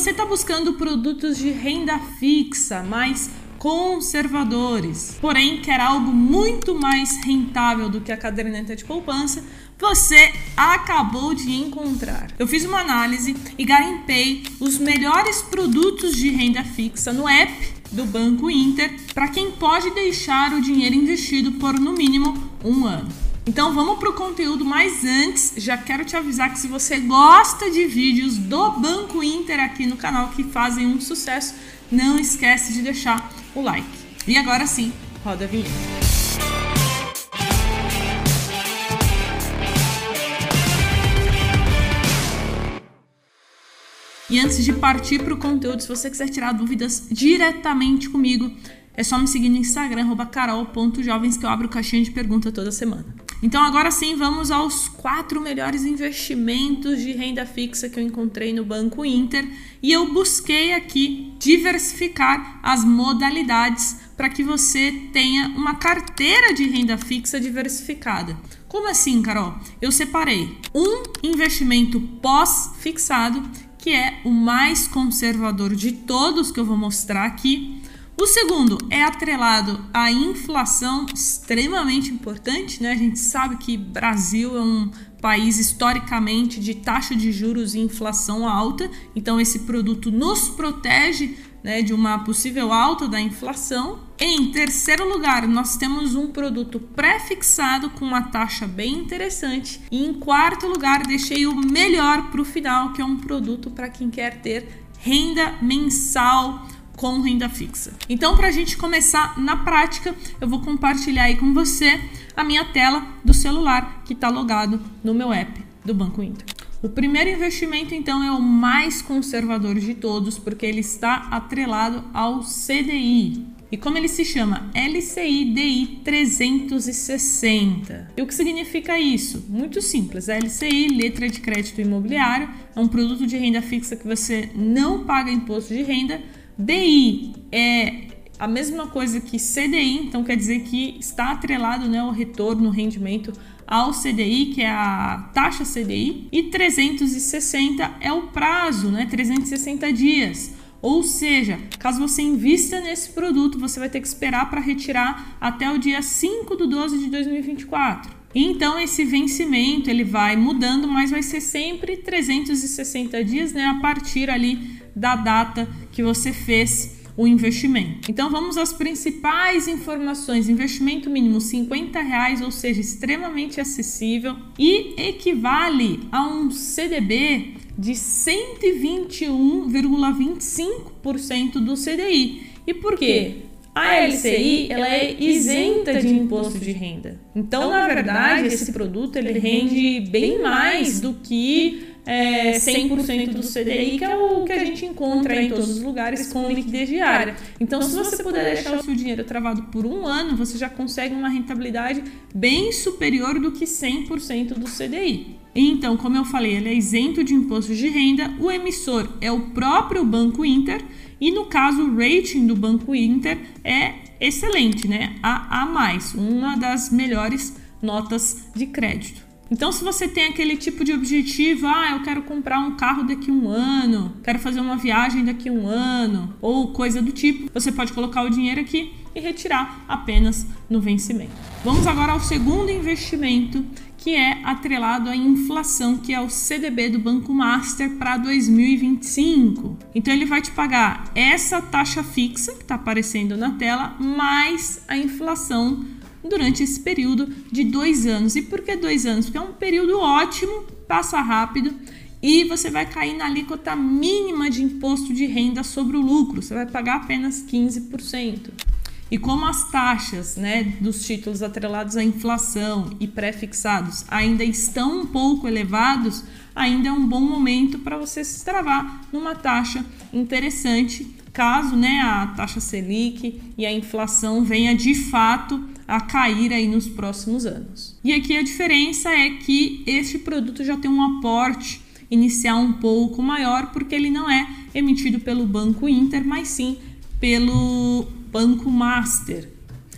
você está buscando produtos de renda fixa, mais conservadores, porém quer algo muito mais rentável do que a caderneta de poupança, você acabou de encontrar. Eu fiz uma análise e garimpei os melhores produtos de renda fixa no app do Banco Inter para quem pode deixar o dinheiro investido por no mínimo um ano. Então vamos para o conteúdo, mas antes já quero te avisar que se você gosta de vídeos do Banco Inter aqui no canal que fazem um sucesso, não esquece de deixar o like. E agora sim, roda a vinheta. E antes de partir para o conteúdo, se você quiser tirar dúvidas diretamente comigo, é só me seguir no Instagram, carol.jovens, que eu abro caixinha de pergunta toda semana. Então agora sim, vamos aos quatro melhores investimentos de renda fixa que eu encontrei no Banco Inter e eu busquei aqui diversificar as modalidades para que você tenha uma carteira de renda fixa diversificada. Como assim, Carol? Eu separei um investimento pós-fixado, que é o mais conservador de todos que eu vou mostrar aqui o segundo é atrelado à inflação, extremamente importante, né? A gente sabe que Brasil é um país historicamente de taxa de juros e inflação alta, então esse produto nos protege né, de uma possível alta da inflação. Em terceiro lugar, nós temos um produto pré-fixado com uma taxa bem interessante. E em quarto lugar, deixei o melhor para o final, que é um produto para quem quer ter renda mensal com renda fixa. Então, para a gente começar na prática, eu vou compartilhar aí com você a minha tela do celular que está logado no meu app do Banco Inter. O primeiro investimento, então, é o mais conservador de todos, porque ele está atrelado ao CDI. E como ele se chama? LCI DI 360. E o que significa isso? Muito simples. A LCI, letra de crédito imobiliário, é um produto de renda fixa que você não paga imposto de renda, DI é a mesma coisa que CDI, então quer dizer que está atrelado né, o retorno, o rendimento ao CDI, que é a taxa CDI, e 360 é o prazo, né, 360 dias. Ou seja, caso você invista nesse produto, você vai ter que esperar para retirar até o dia 5 de 12 de 2024. Então esse vencimento ele vai mudando, mas vai ser sempre 360 dias, né, a partir ali da data que você fez o investimento. Então vamos às principais informações. Investimento mínimo 50 reais, ou seja, extremamente acessível e equivale a um CDB de 121,25% do CDI. E por quê? A LCI ela é isenta de imposto de renda. Então, na verdade, esse produto ele rende bem mais do que é, 100% do CDI, que é o que a gente encontra em todos os lugares com liquidez diária. Então, se você puder deixar o seu dinheiro travado por um ano, você já consegue uma rentabilidade bem superior do que 100% do CDI. Então, como eu falei, ele é isento de imposto de renda, o emissor é o próprio Banco Inter e no caso o rating do Banco Inter é excelente, né? A A+, uma das melhores notas de crédito. Então, se você tem aquele tipo de objetivo, ah, eu quero comprar um carro daqui a um ano, quero fazer uma viagem daqui a um ano, ou coisa do tipo, você pode colocar o dinheiro aqui e retirar apenas no vencimento. Vamos agora ao segundo investimento, que é atrelado à inflação, que é o CDB do Banco Master para 2025. Então ele vai te pagar essa taxa fixa que está aparecendo na tela, mais a inflação durante esse período de dois anos. E por que dois anos? Porque é um período ótimo, passa rápido e você vai cair na alíquota mínima de imposto de renda sobre o lucro. Você vai pagar apenas 15%. E como as taxas né, dos títulos atrelados à inflação e pré-fixados ainda estão um pouco elevados, ainda é um bom momento para você se travar numa taxa interessante, caso né, a taxa Selic e a inflação venha de fato a cair aí nos próximos anos. E aqui a diferença é que este produto já tem um aporte inicial um pouco maior, porque ele não é emitido pelo Banco Inter, mas sim pelo Banco Master.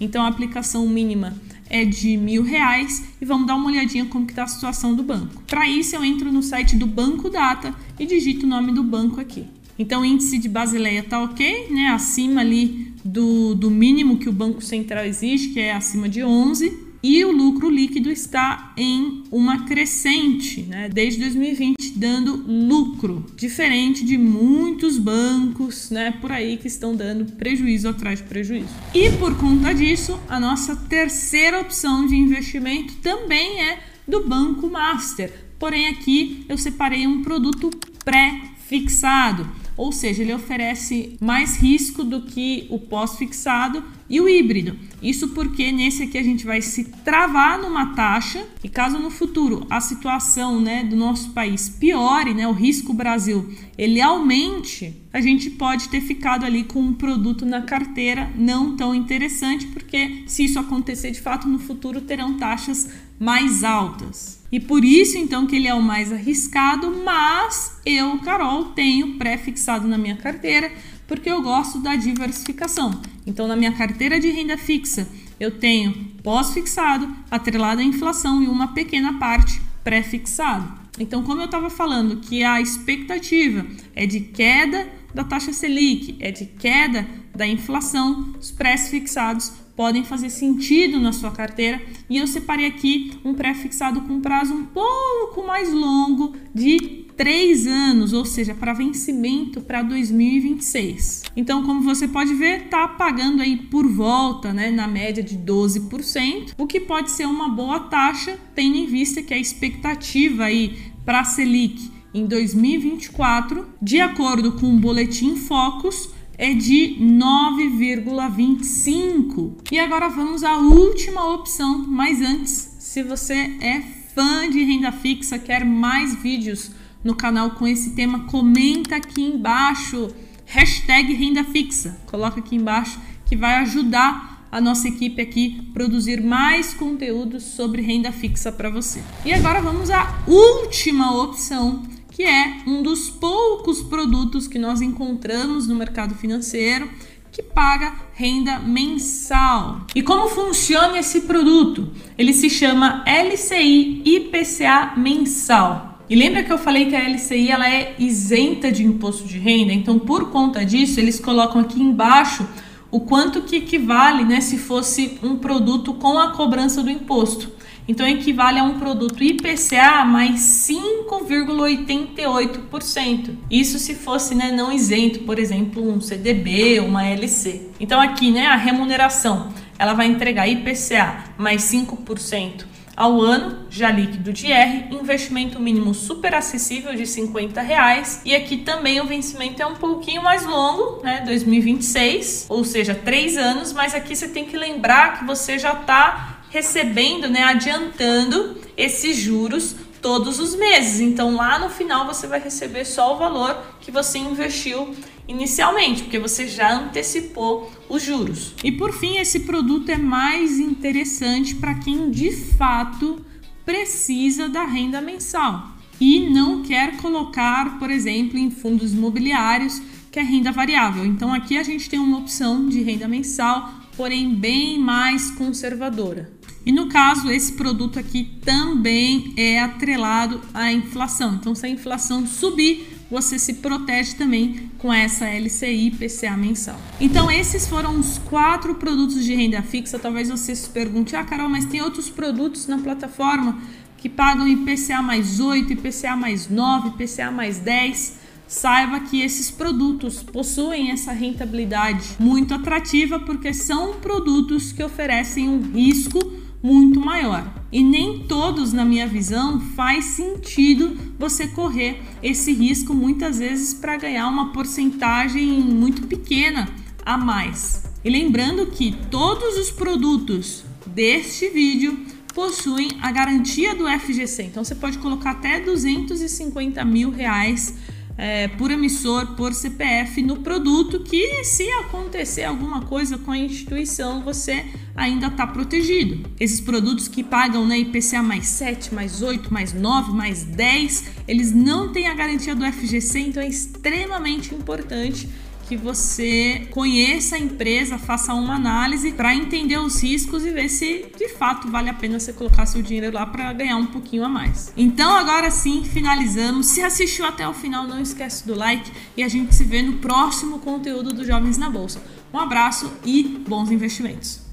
Então a aplicação mínima é de mil reais e vamos dar uma olhadinha como está a situação do banco. Para isso eu entro no site do Banco Data e digito o nome do banco aqui. Então, o índice de Basileia está ok, né? Acima ali do, do mínimo que o Banco Central exige, que é acima de 11 e o lucro líquido está em uma crescente, né, desde 2020, dando lucro, diferente de muitos bancos, né, por aí que estão dando prejuízo atrás de prejuízo. E por conta disso, a nossa terceira opção de investimento também é do Banco Master. Porém, aqui eu separei um produto pré-fixado ou seja, ele oferece mais risco do que o pós-fixado e o híbrido. Isso porque nesse aqui a gente vai se travar numa taxa e caso no futuro a situação né, do nosso país piore, né, o risco Brasil ele aumente, a gente pode ter ficado ali com um produto na carteira não tão interessante, porque se isso acontecer de fato no futuro terão taxas mais altas. E por isso então que ele é o mais arriscado, mas eu, Carol, tenho pré-fixado na minha carteira porque eu gosto da diversificação. Então na minha carteira de renda fixa, eu tenho pós-fixado, atrelado à inflação e uma pequena parte pré-fixado. Então, como eu estava falando que a expectativa é de queda da taxa Selic, é de queda da inflação, os pré-fixados podem fazer sentido na sua carteira. E eu separei aqui um pré-fixado com prazo um pouco mais longo de três anos, ou seja, para vencimento para 2026. Então, como você pode ver, está pagando aí por volta, né, na média de 12%, o que pode ser uma boa taxa, tendo em vista que a expectativa aí para a Selic em 2024, de acordo com o boletim Focus, é de 9,25. E agora vamos à última opção, mas antes, se você é fã de renda fixa, quer mais vídeos no canal com esse tema, comenta aqui embaixo, hashtag renda fixa, coloca aqui embaixo que vai ajudar a nossa equipe aqui produzir mais conteúdos sobre renda fixa para você. E agora vamos à última opção que é um dos poucos produtos que nós encontramos no mercado financeiro que paga renda mensal. E como funciona esse produto? Ele se chama LCI IPCA mensal. E lembra que eu falei que a LCI ela é isenta de imposto de renda? Então, por conta disso, eles colocam aqui embaixo o quanto que equivale, né, se fosse um produto com a cobrança do imposto. Então equivale a um produto IPCA mais 5,88%. Isso se fosse né, não isento, por exemplo, um CDB, uma LC. Então aqui, né, a remuneração, ela vai entregar IPCA mais 5% ao ano, já líquido de R, investimento mínimo super acessível de 50 reais. E aqui também o vencimento é um pouquinho mais longo, né? 2026, ou seja, três anos, mas aqui você tem que lembrar que você já está recebendo, né, adiantando esses juros todos os meses. Então lá no final você vai receber só o valor que você investiu inicialmente, porque você já antecipou os juros. E por fim, esse produto é mais interessante para quem de fato precisa da renda mensal e não quer colocar, por exemplo, em fundos imobiliários, que é renda variável. Então aqui a gente tem uma opção de renda mensal, porém bem mais conservadora. E no caso, esse produto aqui também é atrelado à inflação. Então, se a inflação subir, você se protege também com essa LCI PCA mensal. Então, esses foram os quatro produtos de renda fixa. Talvez você se pergunte, ah, Carol, mas tem outros produtos na plataforma que pagam IPCA mais 8, IPCA mais 9, IPCA mais 10 saiba que esses produtos possuem essa rentabilidade muito atrativa porque são produtos que oferecem um risco muito maior. E nem todos, na minha visão, faz sentido você correr esse risco muitas vezes para ganhar uma porcentagem muito pequena a mais. E lembrando que todos os produtos deste vídeo possuem a garantia do FGC, então você pode colocar até 250 mil reais é, por emissor, por CPF no produto, que se acontecer alguma coisa com a instituição, você ainda está protegido. Esses produtos que pagam né, IPCA mais 7, mais 8, mais 9, mais 10, eles não têm a garantia do FGC, então é extremamente importante que você conheça a empresa, faça uma análise para entender os riscos e ver se de fato vale a pena você colocar seu dinheiro lá para ganhar um pouquinho a mais. Então agora sim, finalizamos. Se assistiu até o final, não esquece do like e a gente se vê no próximo conteúdo do Jovens na Bolsa. Um abraço e bons investimentos.